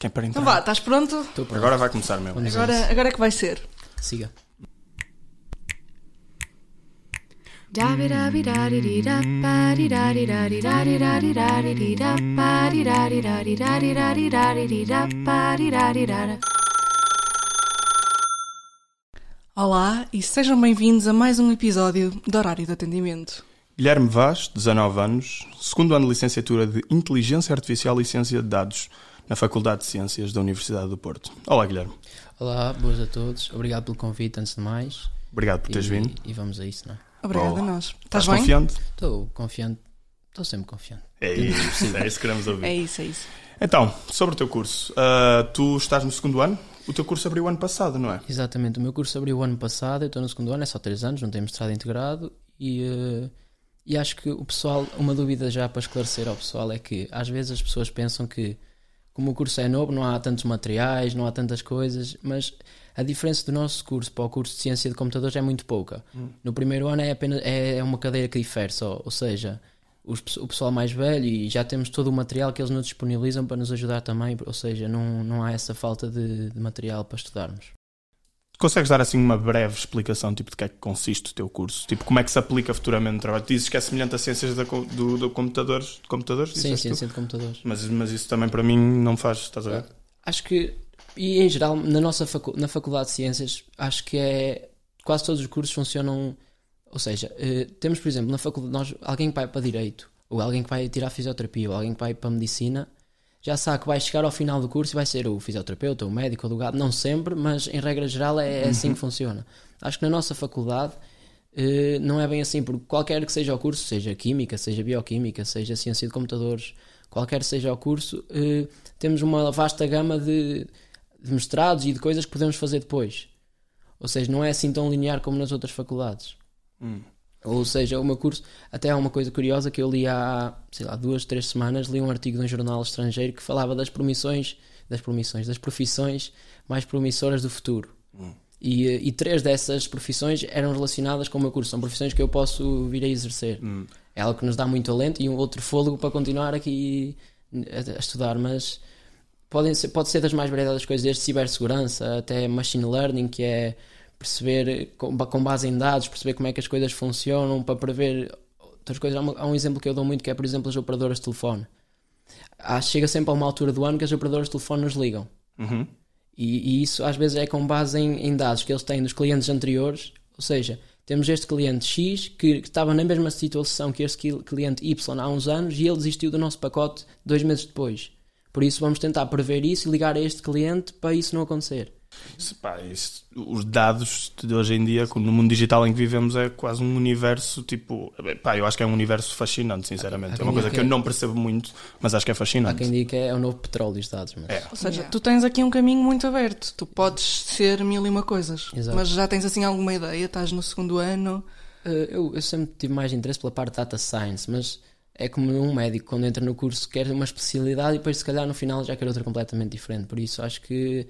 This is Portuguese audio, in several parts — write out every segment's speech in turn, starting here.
Quem é para entrar? Então vá, estás pronto? Estou pronto. Agora vai começar mesmo. Vamos Agora, agora é que vai ser. Siga. Olá e sejam bem-vindos a mais um episódio do Horário de Atendimento. Guilherme Vaz, 19 anos, segundo ano de licenciatura de Inteligência Artificial e Ciência de Dados na Faculdade de Ciências da Universidade do Porto. Olá, Guilherme. Olá, boas a todos. Obrigado pelo convite, antes de mais. Obrigado por teres e, vindo. E vamos a isso, não é? Obrigada Boa. a nós. Estás Estás bem? confiante? Estou confiante. Estou sempre confiante. É isso, é isso que queremos ouvir. É isso, é isso. Então, sobre o teu curso. ah, tu estás no segundo ano? O teu curso abriu ano passado, não é? Exatamente. O meu curso abriu o ano passado, eu estou no segundo ano, é só 3 anos, não tenho mestrado integrado e, eh, e acho que o pessoal, uma dúvida já para esclarecer ao pessoal é que às vezes as pessoas pensam que como o curso é novo não há tantos materiais, não há tantas coisas, mas a diferença do nosso curso para o curso de Ciência de Computadores é muito pouca. No primeiro ano é apenas é uma cadeira que difere só, ou seja, os o pessoal mais velho e já temos todo o material que eles nos disponibilizam para nos ajudar também, ou seja, não, não há essa falta de, de material para estudarmos. Consegues dar assim uma breve explicação tipo de que é que consiste o teu curso? Tipo, como é que se aplica futuramente no trabalho? Tu dizes que é semelhante a ciências da do, do computadores, de computadores? Sim, ciência de computadores. Mas, mas isso também para mim não faz, estás a ver? Acho que, e em geral, na nossa facu na Faculdade de Ciências, acho que é. Quase todos os cursos funcionam. Ou seja, eh, temos, por exemplo, na faculdade, nós, alguém que vai para Direito, ou alguém que vai tirar Fisioterapia, ou alguém que vai para Medicina, já sabe que vai chegar ao final do curso e vai ser o fisioterapeuta, o médico, o advogado. Não sempre, mas em regra geral é, é assim que funciona. Acho que na nossa faculdade. eh, não é bem assim, porque qualquer que seja o curso, seja Química, seja Bioquímica, seja Ciência de Computadores, qualquer seja o curso, eh, temos uma vasta gama de, de mestrados e de coisas que podemos fazer depois. Ou seja, não é assim tão linear como nas outras faculdades. Hum. Ou seja, o meu curso, até há uma coisa curiosa que eu li há, sei lá, duas, três semanas, li um artigo de um jornal estrangeiro que falava das promissões, das promissões, das profissões mais promissoras do futuro. E, eh, e três dessas profissões eram relacionadas com o meu curso. São profissões que eu posso vir a exercer. Hum. É algo que nos dá muito alento e um outro fôlego para continuar aqui a, a estudar, mas podem ser, pode ser das mais variadas coisas, desde cibersegurança até machine learning, que é perceber com, ba- com base em dados, perceber como é que as coisas funcionam para prever outras coisas. Há, uma- há um exemplo que eu dou muito que é, por exemplo, as operadoras de telefone. Há- chega sempre a uma altura do ano que as operadoras de telefone nos ligam. Uhum. E, e isso às vezes é com base em, em dados que eles têm dos clientes anteriores. Ou seja, temos este cliente X que, que estava na mesma situação que este cliente Y há uns anos e ele desistiu do nosso pacote dois meses depois. Por isso vamos tentar prever isso e ligar a este cliente para isso não acontecer. Isso, pá, isso- os dados de hoje em dia, no mundo digital em que vivemos, é quase um universo tipo. Pá, eu acho que é um universo fascinante, sinceramente. Há É uma coisa que eu é- não percebo muito, mas acho que é Há fascinante. quem diga que é o novo petróleo os dados. Mas... É. Ou seja, tu tens aqui um caminho muito aberto. Tu podes ser mil e uma coisas. Exato. Mas já tens assim alguma ideia? Estás no segundo ano. Uh, eu, eu sempre tive mais interesse pela parte de data science, mas é como um médico quando entra no curso quer uma especialidade e depois se calhar no final já quer outra completamente diferente. Por isso acho que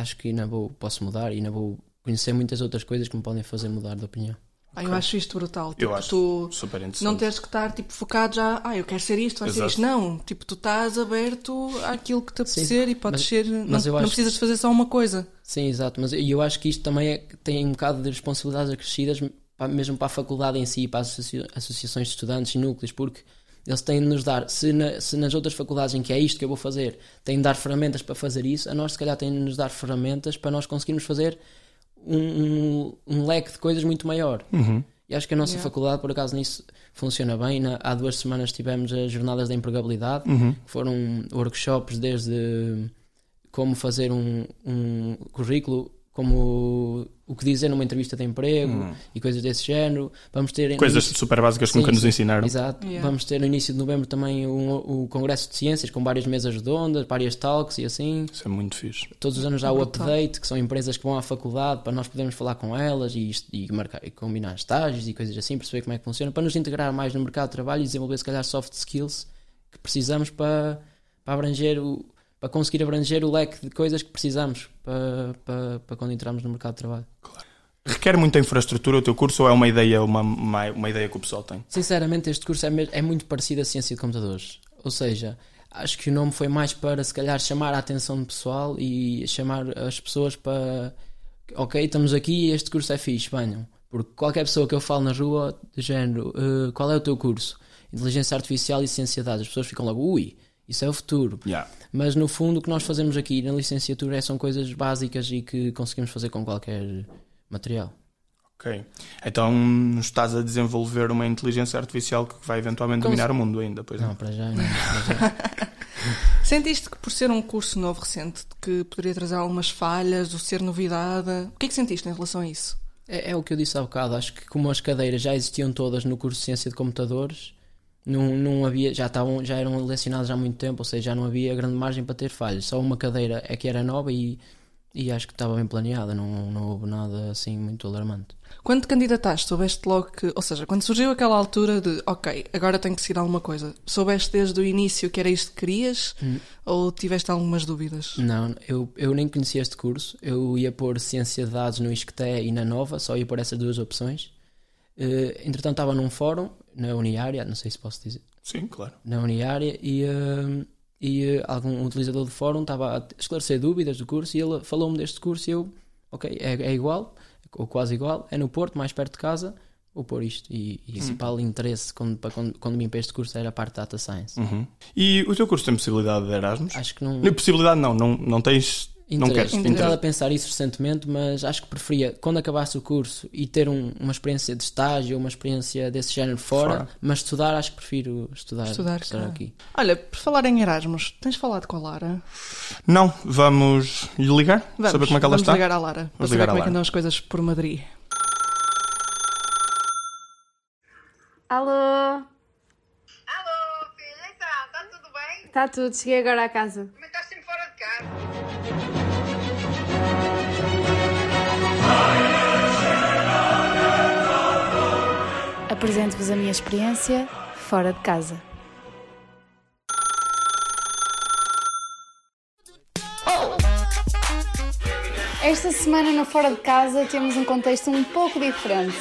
acho que ainda vou, posso mudar e ainda vou conhecer muitas outras coisas que me podem fazer mudar de opinião. Ah, eu acho isto brutal. Eu Tipo, acho tu super interessante. não teres que estar tipo, focado já, ah, eu quero ser isto, vai ser Exato. isto. Não, tipo, tu estás aberto àquilo que te apetecer e podes mas- ser. mas não, eu não acho precisas que- de fazer só uma coisa. Sim, exato, mas e eu acho que isto também é, tem um bocado de responsabilidades acrescidas para- mesmo para a faculdade em si, para as associa- associações de estudantes e núcleos, porque eles têm de nos dar, se, na- se nas outras faculdades em que é isto que eu vou fazer, têm de dar ferramentas para fazer isso, a nós se calhar têm de nos dar ferramentas para nós conseguirmos fazer um, um- um leque de coisas muito maior. Uhum. E acho que a nossa Yeah. faculdade, por acaso, nisso funciona bem. Na- há duas semanas tivemos as jornadas da empregabilidade, Uhum. que foram workshops desde como fazer um, um currículo, como o que dizer numa entrevista de emprego e coisas desse género. Vamos ter Hum. Coisas início- super básicas que nunca nos ensinaram. Exato. Yeah. Vamos ter no início de novembro também um, o Congresso de Ciências com várias mesas redondas, várias talks e assim. Isso é muito fixe. Todos os anos há o Brutal. update, que são empresas que vão à faculdade para nós podermos falar com elas e, e marcar, e combinar estágios e coisas assim, perceber como é que funciona, para nos integrar mais no mercado de trabalho e desenvolver se calhar soft skills que precisamos para, para abranger o para conseguir abranger o leque de coisas que precisamos para, para, para quando entrarmos no mercado de trabalho. Requer muita infraestrutura o teu curso ou é uma ideia, uma, uma, uma ideia que o pessoal tem? Sinceramente, este curso é, é muito parecido à ciência de computadores. Ou seja, acho que o nome foi mais para se calhar chamar a atenção do pessoal e chamar as pessoas para ok, estamos aqui e este curso é fixe, venham. Porque qualquer pessoa que eu falo na rua, de género, uh, qual é o teu curso? Inteligência Artificial e Ciência de Dados. As pessoas ficam logo, ui, isso é o futuro. Yeah. Mas no fundo o que nós fazemos aqui na licenciatura é, são coisas básicas e que conseguimos fazer com qualquer material. Ok. Então estás a desenvolver uma inteligência artificial que vai eventualmente dominar o mundo ainda, pois Não, não. para já não. Para já. Sentiste que por ser um curso novo, recente, que poderia trazer algumas falhas, ou ser novidade, o que é que sentiste em relação a isso? É, é o que eu disse há bocado. Acho que como as cadeiras já existiam todas no curso de Ciência de Computadores, não, não havia, já, estavam, já eram lecionadas há muito tempo, ou seja, já não havia grande margem para ter falhas. Só uma cadeira é que era nova e, e acho que estava bem planeada, não, não houve nada assim muito alarmante. Quando te candidataste, soubeste logo que, ou seja, quando surgiu aquela altura de, ok, agora tenho que seguir alguma coisa, soubeste desde o início que era isto que querias ou tiveste algumas dúvidas? Não, eu, eu nem conhecia este curso. Eu ia pôr Ciência de Dados no ISCTE e na Nova, só ia pôr essas duas opções. Eh, entretanto, estava num fórum, na Uniária, não sei se posso dizer, Sim, claro. na Uniária, e, eh, e eh, algum utilizador do fórum estava a esclarecer dúvidas do curso e ele falou-me deste curso e eu, ok, é, é igual, ou quase igual, é no Porto, mais perto de casa, vou pôr isto. E, e o principal interesse quando, quando, quando vim para este curso era a parte de Data Science. Uhum. E o teu curso tem possibilidade de Erasmus? Acho que não. Não, possibilidade não, não, não tens. Não queres. Interesse. Interesse. estado a pensar isso recentemente, mas acho que preferia, quando acabasse o curso e ter um- uma experiência de estágio, uma experiência desse género fora, Fora. mas estudar, acho que prefiro estudar, Estudar estar aqui. Olha, por falar em Erasmus, tens falado com a Lara? Não, vamos lhe ligar? Vamos, saber como é que ela vamos está? ligar à Lara, para Vamos saber ligar à como é que andam as coisas por Madrid. Alô? Alô, filha, então, está tudo bem? Está tudo, cheguei agora à casa. Também Apresento-vos a minha experiência fora de casa. Esta semana no Fora de Casa temos um contexto um pouco diferente.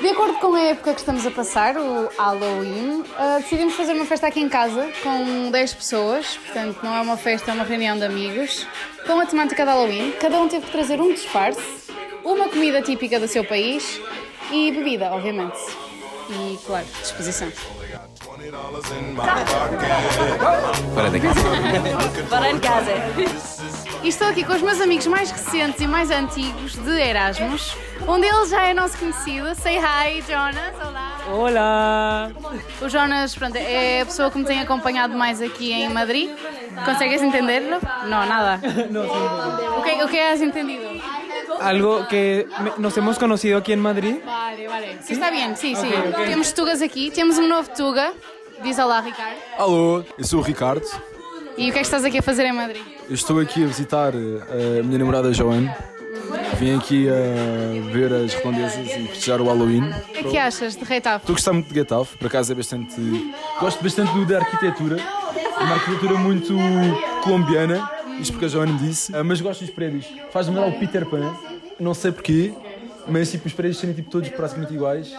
De acordo com a época que estamos a passar, o Halloween, ah, decidimos fazer uma festa aqui em casa com 10 pessoas, portanto não é uma festa, é uma reunião de amigos, com a temática de Halloween. Cada um teve que trazer um disfarce, uma comida típica do seu país e bebida, obviamente. E, claro, disposição. Fora de casa. E estou aqui com os meus amigos mais recentes e mais antigos de Erasmus. Um deles já é nosso conhecido. Say hi, Jonas. Olá. Olá! O Jonas, pronto, é a pessoa que me tem acompanhado mais aqui em Madrid. Consegues entenderlo? Não, nada. O que, o que has entendido? Algo que me- nos hemos conocido aquí en Madrid. Vale, vale. Está bem, sim, sim. Temos Tugas aqui. Temos um novo Tuga. Diz olá, Ricardo. Alô, eu sou o Ricardo. E o que é que estás aqui a fazer em Madrid? Eu estou aqui a visitar eh, a minha namorada Joana. Vim aqui a ver as redondezas e festejar o Halloween. O que é que achas de Reitaf? Estou a gostar muito de Getafe, por acaso é bastante. Gosto bastante da arquitetura. É uma arquitetura muito colombiana, isto porque a Joana me disse. Ah, mas gosto dos prédios. Faz-me lembrar o Peter Pan, não sei porquê, mas tipo, os prédios serem tipo, todos praticamente iguais.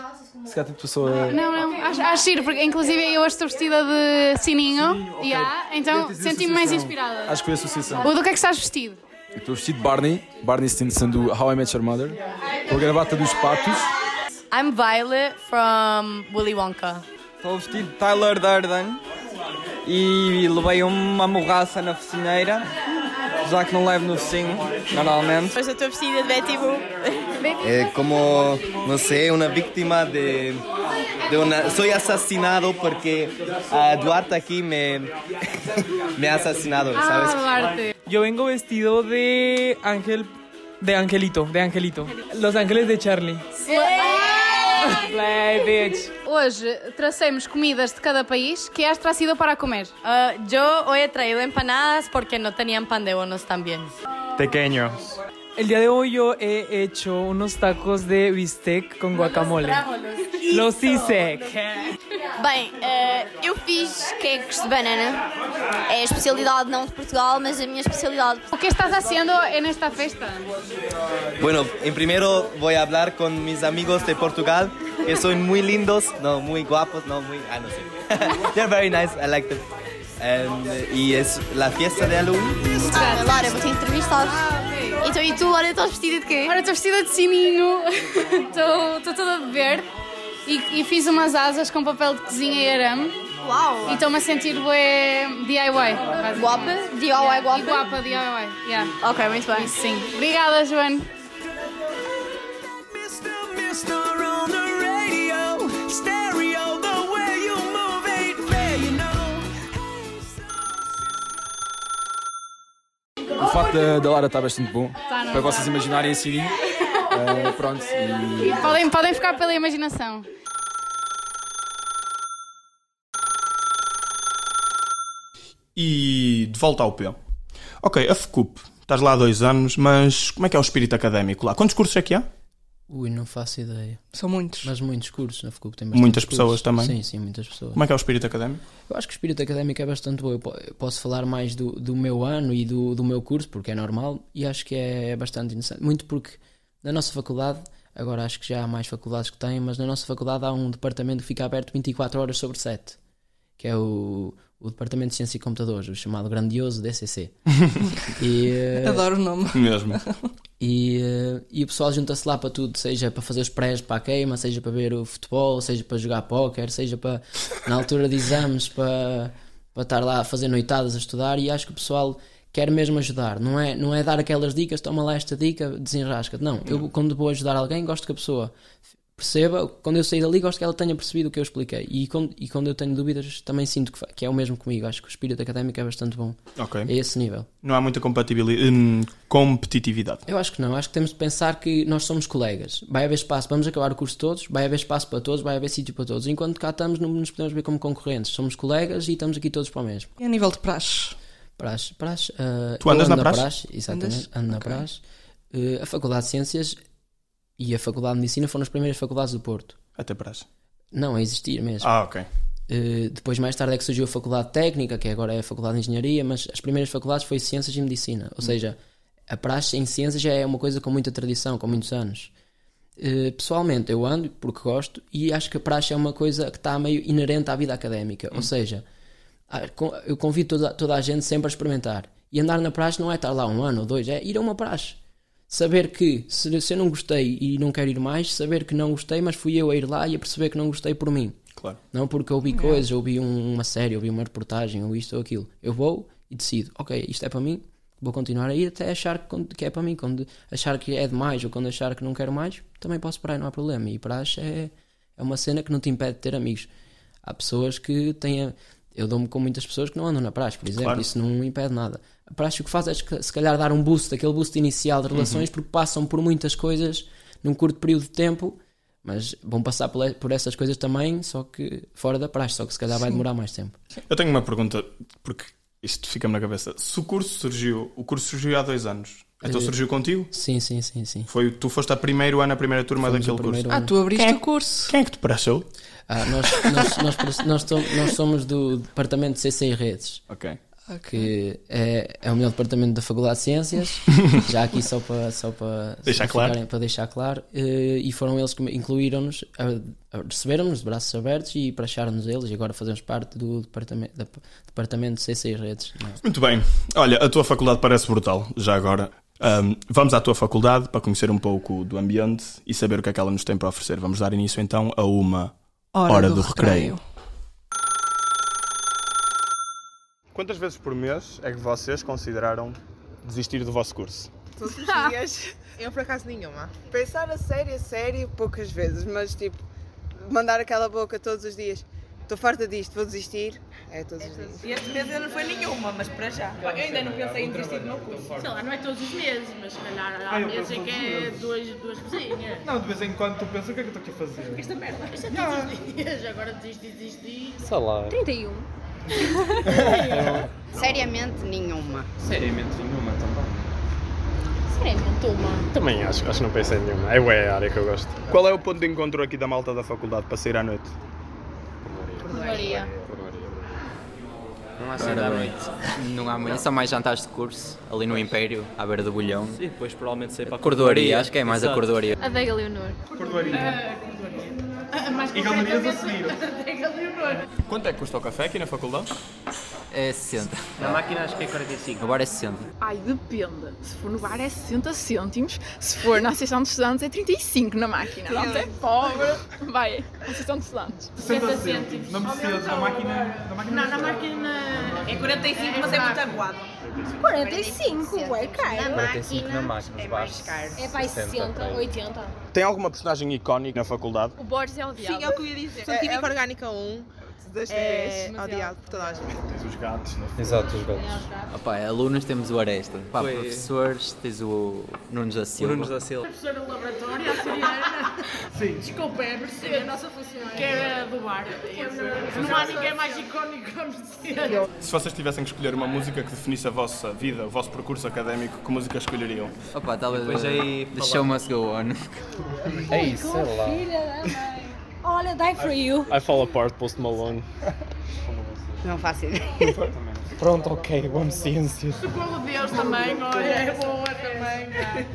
Se calhar tipo, só a. Não, não, acho, acho giro, porque inclusive eu hoje estou vestida de sininho. ok. Yeah, então senti-me mais associação. inspirada. Acho que foi a associação. O do que é que estás vestido? Eu Estou vestido de Barney, Barney Stinson do How I Met Your Mother, com a gravata dos patos. I'm Violet from Willy Wonka. Estou vestido de Tyler Durden e levei uma morraça na focinheira, já que não levo no focinho, normalmente. Hoje eu estou vestida de Betty Boo. Eh, como, no sé, una víctima de, de una... Soy asesinado porque a Duarte aquí me, me ha asesinado, ¿sabes? Ah, Duarte. Yo vengo vestido de ángel, de angelito, de angelito. Los ángeles de Charlie. Play, bitch. Hoje tracemos comidas de cada país que has trazido para comer. Ah, yo hoy he traído empanadas porque no tenían pan de bonos también. Pequeños. El día de hoy yo he hecho unos tacos de bistec con guacamole. Los hice. Bem, eh, eu fiz queques de banana. É a especialidade não de Portugal, mas a minha especialidade. O que estás haciendo en esta festa? Bueno, en primero voy a hablar con mis amigos de Portugal, que son muy lindos, no, muy guapos, no, muy... Ah, no sé. They're very nice, I like them. Em, y es la fiesta de Halloween. Ah, Lara, vou te entrevistar. Então, e tu, Lara, estás vestida de quê? Ora, estou vestida de sininho, estou toda a beber e, e fiz umas asas com papel de cozinha e arame. Uau! E estou-me a sentir bué DIY. Guapa? DIY guapa? E guapa, DIY. Yeah. Ok, muito bem. Isso sim. Obrigada, Joana. O facto da, da Lara estar bastante bom. Tá, para tá. vocês imaginarem a sininho. Eh, pronto. E... Podem, podem ficar pela imaginação. E de volta ao P. Ok, a FCUP. Estás lá há dois anos, mas como é que é o espírito académico lá? Quantos cursos é que há? Ui, não faço ideia. São muitos. Mas muitos cursos na FCUP tem Muitas pessoas também? Sim, sim, muitas pessoas. Como é que é o espírito académico? Eu acho que o espírito académico é bastante bom. Eu po- eu posso falar mais do, do meu ano e do, do meu curso, porque é normal, e acho que é bastante interessante. Muito porque na nossa faculdade, agora acho que já há mais faculdades que têm, mas na nossa faculdade há um departamento que fica aberto 24 horas sobre 7, que é o, o Departamento de Ciência e Computadores, o chamado grandioso DCC. e, eh, Adoro o nome. Mesmo. E, eh, e o pessoal junta-se lá para tudo, seja para fazer os prés para a queima, seja para ver o futebol, seja para jogar póquer, seja para, na altura de exames, para, para estar lá a fazer noitadas a estudar. E acho que o pessoal quer mesmo ajudar, não é, não é dar aquelas dicas, toma lá esta dica, desenrasca. Não, eu quando vou ajudar alguém, gosto que a pessoa perceba, quando eu sair dali, gosto que ela tenha percebido o que eu expliquei. E quando, e quando eu tenho dúvidas, também sinto que, que é o mesmo comigo. Acho que o espírito académico é bastante bom Ok. a esse nível. Não há muita compatibilidade, hum, competitividade. Eu acho que não, acho que temos de pensar que nós somos colegas. Vai haver espaço, vamos acabar o curso todos, vai haver espaço para todos, vai haver sítio para todos. Enquanto cá estamos, não nos podemos ver como concorrentes. Somos colegas e estamos aqui todos para o mesmo. E a nível de praxe? Praxe, praxe. ah, Tu andas na ando praxe? exatamente, Andas? ando na Ok. praxe. Eh, a Faculdade de Ciências e a Faculdade de Medicina foram as primeiras faculdades do Porto. Até praxe. Não, a existir mesmo. Ah, ok. Eh, depois, mais tarde, é que surgiu a Faculdade Técnica, que agora é a Faculdade de Engenharia, mas as primeiras faculdades foi Ciências e Medicina. Ou seja, a praxe em Ciências já é uma coisa com muita tradição, com muitos anos. Eh, pessoalmente, eu ando porque gosto e acho que a praxe é uma coisa que está meio inerente à vida académica. Ou seja, eu convido toda, toda a gente sempre a experimentar. E andar na praxe não é estar lá um ano ou dois, é ir a uma praxe. Saber que, se, se eu não gostei e não quero ir mais, saber que não gostei, mas fui eu a ir lá e a perceber que não gostei por mim. Claro. Não porque eu vi coisas, ou vi um- uma série, ou vi uma reportagem, ou isto ou aquilo. Eu vou e decido, ok, isto é para mim, vou continuar a ir até achar que, é para mim. Quando achar que é demais ou quando achar que não quero mais, também posso parar, não há problema. E praxe é, é uma cena que não te impede de ter amigos. Há pessoas que têm. a- Eu dou-me com muitas pessoas que não andam na praxe, por exemplo, Claro. isso não impede nada. A praxe o que faz é se calhar dar um boost, aquele boost inicial de relações, porque passam por muitas coisas num curto período de tempo, mas vão passar por, por essas coisas também, só que fora da praxe, só que se calhar vai Sim. demorar mais tempo. Eu tenho uma pergunta, porque isto fica-me na cabeça. Se o curso surgiu, o curso surgiu há dois anos, então surgiu contigo? Sim, sim, sim, sim. Foi, tu foste a primeiro ano, a primeira turma Fomos daquele o primeiro curso. Ah, tu abriste Quem é- o curso. Quem é que te praxou? Ah, nós, nós, nós, nós somos do departamento de CC e Redes. Ok. Que é, é o melhor departamento da Faculdade de Ciências, já aqui só para, só para, Deixar claro. ficarem- para deixar claro, eh, e foram eles que incluíram-nos, receberam-nos de braços abertos e praxaram-nos eles, e agora fazemos parte do departamento, da- departamento de CC e Redes. Muito bem. Olha, a tua faculdade parece brutal, já agora. Ahm, vamos à tua faculdade para conhecer um pouco do ambiente e saber o que é que ela nos tem para oferecer. Vamos dar início então a uma Hora, do, recreio. Quantas vezes por mês é que vocês consideraram desistir do vosso curso? Todos os dias. Eu, por acaso, nenhuma. Pensar a sério, a sério, poucas vezes, mas tipo, mandar aquela boca todos os dias. Estou farta disto, vou desistir. É todos os dias. E este mês ainda não foi nenhuma, mas para já. Eu ainda não pensei em desistir do meu curso. Sei lá, não é todos os meses, mas se calhar há Ah, meses em que todos os é duas, duas coisinhas. Não, de vez em quando tu pensas o que é que eu estou aqui a fazer. Esta merda, isto é todos os dias, agora desisti, desisti. Sei lá. 31. Seriamente nenhuma. Seriamente nenhuma também. Seriamente uma. Também acho, acho que não pensei em nenhuma. É a área que eu gosto. Qual é o ponto de encontro aqui da malta da faculdade para sair à noite? Maria. Não há saída à noite. Não há muito. São mais jantares de curso, ali no Império, à beira do bolhão. E depois provavelmente sair para a Cordoaria, acho que é mais a cordoaria. A Veiga Leonor. Ah, mais E galerias a seguir. Quanto é que custa o café aqui na faculdade? É 60. Na máquina acho que é 45. Agora é 60. Ai, depende. Se for no bar é 60 cêntimos, se for na Associação de Estudantes é 35 na máquina. Não tem pobre. Vai, Associação de Estudantes. 60 cêntimos. Não precisa na máquina. Na máquina Não, na máquina é 45, mas é muito aguado. 45, é caro. Na 45 na máquina. É mais caro. É para 60, 80. Tem alguma personagem icónica na faculdade? O Borges é o diabo. Sim, é o que eu ia dizer. Sou química orgânica 1, das É, 10, odiado por toda a gente. Tens os gatos, né? Exato, os gatos. Opa, alunos temos o Aresta. Pá, Foi- professores tens o Nunes da Silva. Nunes da Silva. Professora do laboratório, a Soriana. Sim. Desculpa, é a Mercedes, a nossa funcionária. Que era do bar. Não há ninguém mais icónico que a Mercedes. Se vocês tivessem que escolher uma música que definisse a vossa vida, o vosso percurso académico, que música escolheriam? Opa, talvez Depois aí The falar- Show Must Go On. É isso, sei lá. Filha da mãe. Olha, die for you. I Fall Apart, Post Malone. Não faço ideia. Pronto, ok, vamos ciências. Socorro Deus também, olha, é boa também.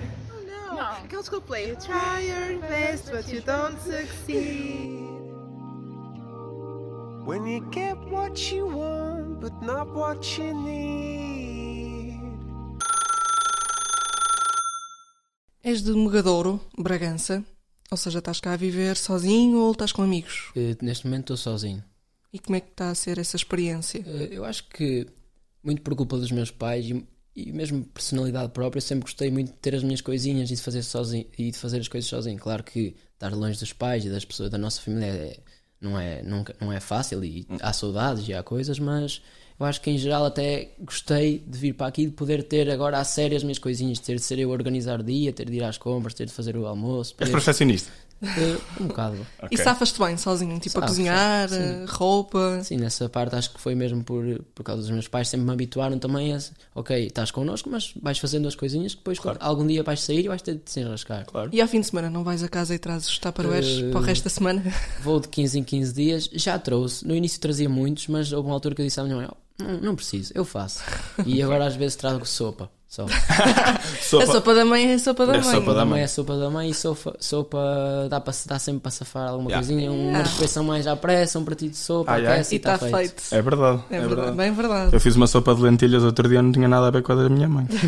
Não, aqueles que eu play. You try your best, but you don't succeed. When you get what you want, but not what you need. És de Megadouro, Bragança. Ou seja, estás cá a viver sozinho ou estás com amigos? Eh, neste momento estou sozinho. E como é que está a ser essa experiência? Eh, eu acho que, muito por culpa dos meus pais e, e mesmo personalidade própria, sempre gostei muito de ter as minhas coisinhas e de fazer, sozinho, e de fazer as coisas sozinho. Claro que estar longe dos pais e das pessoas da nossa família é- não, é, nunca, não é fácil e há saudades e há coisas, mas eu acho que em geral até gostei de vir para aqui de poder ter agora a sério as minhas coisinhas, ter de ser eu a organizar o dia, ter de ir às compras, ter de fazer o almoço. És poder- perfeccionista? Eh, um bocado. E safas-te bem sozinho? Tipo, a cozinhar, sim. eh, roupa? Sim, nessa parte acho que foi mesmo por, por causa dos meus pais, sempre me habituaram também a. Ok, estás connosco, mas vais fazendo as coisinhas que depois algum dia vais sair e vais ter de se enrascar. Claro. E ao fim de semana não vais a casa e trazes os taparoeiros Eh, para o resto da semana? Vou de 15 em 15 dias, já trouxe. No início trazia muitos, mas houve uma altura que eu disse à minha mãe: "Oh, não, não preciso, eu faço. E agora às vezes trago sopa. Só. A sopa da mãe é a sopa da É mãe. sopa da mãe é sopa da mãe e sopa, sopa dá, para, dá sempre para safar alguma Yeah. coisinha, uma Ah. refeição mais à pressa, um pratinho de sopa, Ai, ai. aquece E está feito. É verdade. É verdade, bem verdade. Eu fiz uma sopa de lentilhas outro dia, não tinha nada a ver com a da minha mãe.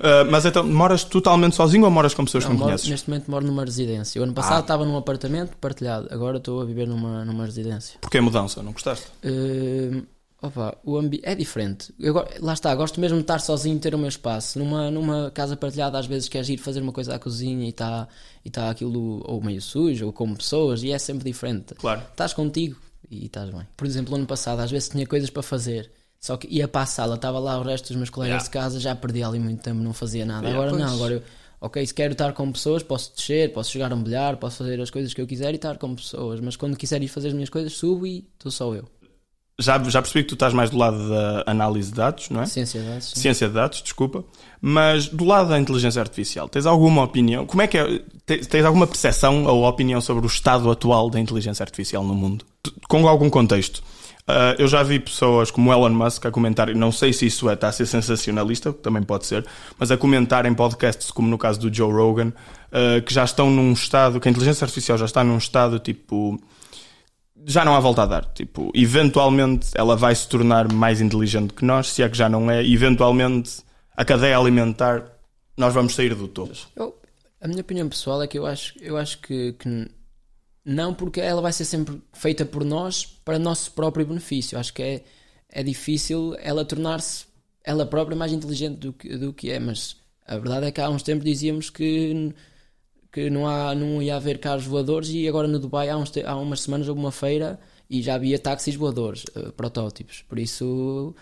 Ah, mas então, moras totalmente sozinho ou moras com pessoas Não, que não moro- conheces? neste momento moro numa residência. O ano passado Ah. estava num apartamento partilhado, agora estou a viver numa, numa residência. Porquê a mudança? Não gostaste? Eh, opa, o ambi é diferente. Eu, lá está, gosto mesmo de estar sozinho, ter o meu espaço. Numa, numa casa partilhada, às vezes queres ir fazer uma coisa à cozinha e está e tá aquilo ou meio sujo ou com pessoas e é sempre diferente. Claro. Estás contigo e estás bem. Por exemplo, ano passado, às vezes tinha coisas para fazer. Só que ia para a sala, estava lá o resto dos meus colegas Yeah. de casa, já perdi ali muito tempo, não fazia nada. Yeah, agora pois. não, agora eu, ok, se quero estar com pessoas, posso descer, posso jogar um bilhar, posso fazer as coisas que eu quiser e estar com pessoas. Mas quando quiser ir fazer as minhas coisas, subo e estou só eu. Já, já percebi que tu estás mais do lado da análise de dados, não é? Ciência de dados, sim. Ciência de dados, desculpa. Mas do lado da inteligência artificial, tens alguma opinião? Como é que é? Tens, tens alguma percepção ou opinião sobre o estado atual da inteligência artificial no mundo? Com algum contexto? Ah, eu já vi pessoas como Elon Musk a comentar, não sei se isso é, está a ser sensacionalista, também pode ser, mas a comentar em podcasts, como no caso do Joe Rogan, ah, que já estão num estado, que a inteligência artificial já está num estado tipo já não há volta a dar. Tipo, eventualmente ela vai se tornar mais inteligente que nós, se é que já não é. Eventualmente a cadeia alimentar, nós vamos sair do topo. Eu- a minha opinião pessoal é que eu acho, eu acho que, que não, porque ela vai ser sempre feita por nós para nosso próprio benefício. Acho que é, é difícil ela tornar-se ela própria mais inteligente do que, do que é, mas a verdade é que há uns tempos dizíamos que, que não, há, não ia haver carros voadores e agora no Dubai há, uns há umas semanas houve uma feira e já havia táxis voadores, eh, protótipos. Por isso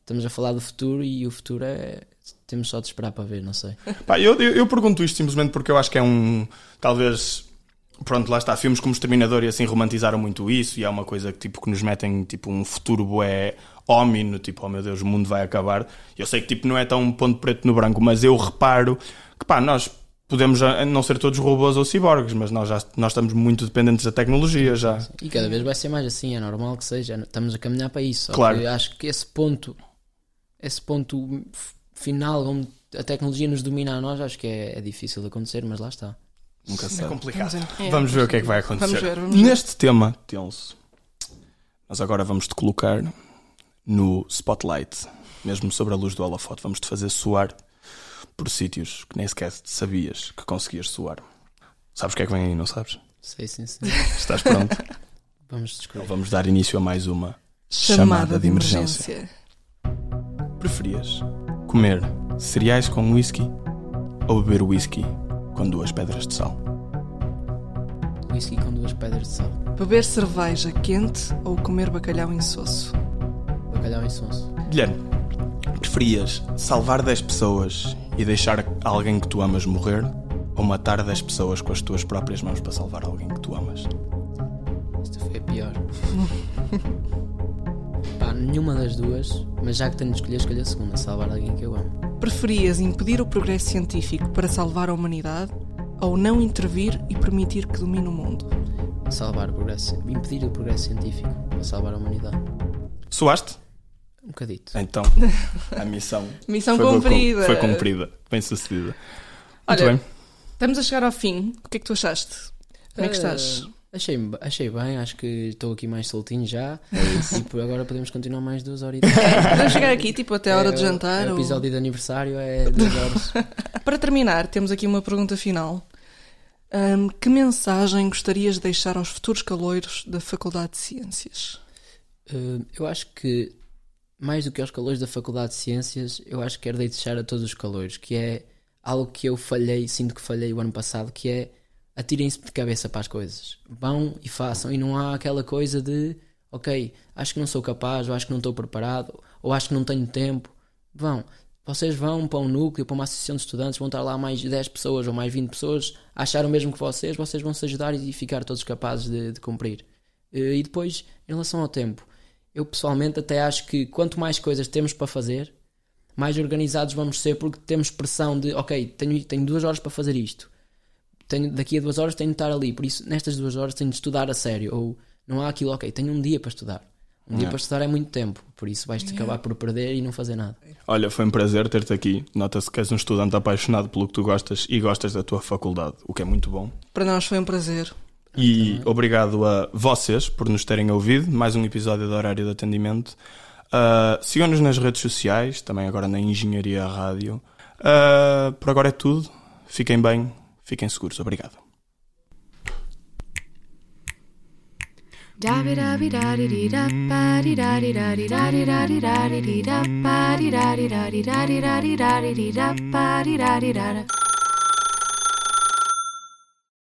estamos a falar do futuro e o futuro é. Temos só de esperar para ver, não sei. Pá, eu, eu, eu pergunto isto simplesmente porque eu acho que é um. Talvez. Pronto, lá está. Filmes como Exterminador e assim romantizaram muito isso e é uma coisa que, tipo, que nos metem tipo, um futuro bué homino, tipo, oh meu Deus, o mundo vai acabar. Eu sei que tipo, não é tão ponto preto no branco, mas eu reparo que pá, nós podemos não ser todos robôs ou ciborgues, mas nós, já, nós estamos muito dependentes da tecnologia já. E cada vez vai ser mais assim, é normal que seja. Estamos a caminhar para isso. Claro. que acho que esse ponto, esse ponto final onde a tecnologia nos domina a nós, acho que é, é difícil de acontecer, mas lá está. Nunca É sabe. complicado. É, vamos ver o que é que vai acontecer. Vamos ver, vamos ver. Neste tema tenso, Nós agora vamos te colocar no spotlight, mesmo sobre a luz do holofote. Vamos te fazer suar por sítios que nem sequer sabias que conseguias suar. Sabes o que é que vem aí, não sabes? Sei, sim, sim. Estás pronto? Vamos descobrir. Então vamos dar início a mais uma Chamada de emergência. Preferias comer cereais com whisky ou beber whisky com duas pedras de sal? Whisky com duas pedras de sal. Beber cerveja quente ou comer bacalhau insosso? Bacalhau insosso. Guilherme, preferias salvar 10 pessoas e deixar alguém que tu amas morrer ou matar 10 pessoas com as tuas próprias mãos para salvar alguém que tu amas? Isto foi a pior. Pá, nenhuma das duas, mas já que tenho de escolher, escolho a segunda, salvar alguém que eu amo. Preferias impedir o progresso científico para salvar a humanidade ou não intervir e permitir que domine o mundo? Salvar o progresso, impedir o progresso científico para salvar a humanidade. Suaste? Um bocadito. Então, a missão. Missão foi boa- cumprida. Foi cumprida, bem sucedida. Muito Olha, bem. estamos a chegar ao fim. O que é que tu achaste? Como é que estás? Ah, Achei, achei bem, acho que estou aqui mais soltinho já. E por agora podemos continuar mais duas horas. Podemos chegar aqui, tipo, até a hora de jantar, O ou- episódio de aniversário é duas horas. Para terminar, temos aqui uma pergunta final. Ahm, que mensagem gostarias de deixar aos futuros caloiros da Faculdade de Ciências? Uh, eu acho que mais do que aos calores da Faculdade de Ciências, eu acho que quero deixar a todos os calores, que é algo que eu falhei, sinto que falhei o ano passado, que é atirem-se de cabeça para as coisas. Vão e façam, e não há aquela coisa de ok, acho que não sou capaz, ou acho que não estou preparado, ou acho que não tenho tempo. Vão. Vocês vão para um núcleo, para uma associação de estudantes, vão estar lá mais 10 pessoas ou mais 20 pessoas a achar o mesmo que vocês, vocês vão se ajudar e ficar todos capazes de, de cumprir. Eh, E depois, em relação ao tempo, eu pessoalmente até acho que quanto mais coisas temos para fazer, mais organizados vamos ser porque temos pressão de ok, tenho, tenho duas horas para fazer isto. Tenho, daqui a duas horas tenho de estar ali, por isso nestas duas horas tenho de estudar a sério. Ou não há aquilo, ok, tenho um dia para estudar. Um dia Yeah. para estudar é muito tempo, por isso vais-te Yeah. acabar por perder e não fazer nada. Olha, foi um prazer ter-te aqui. Nota-se que és um estudante apaixonado pelo que tu gostas e gostas da tua faculdade, o que é muito bom. Para nós foi um prazer. E obrigado a vocês por nos terem ouvido. Mais um episódio do Horário de Atendimento. Uh, Sigam-nos nas redes sociais, também agora na Engenharia Rádio. Uh, por agora é tudo. Fiquem bem, fiquem seguros. Obrigado.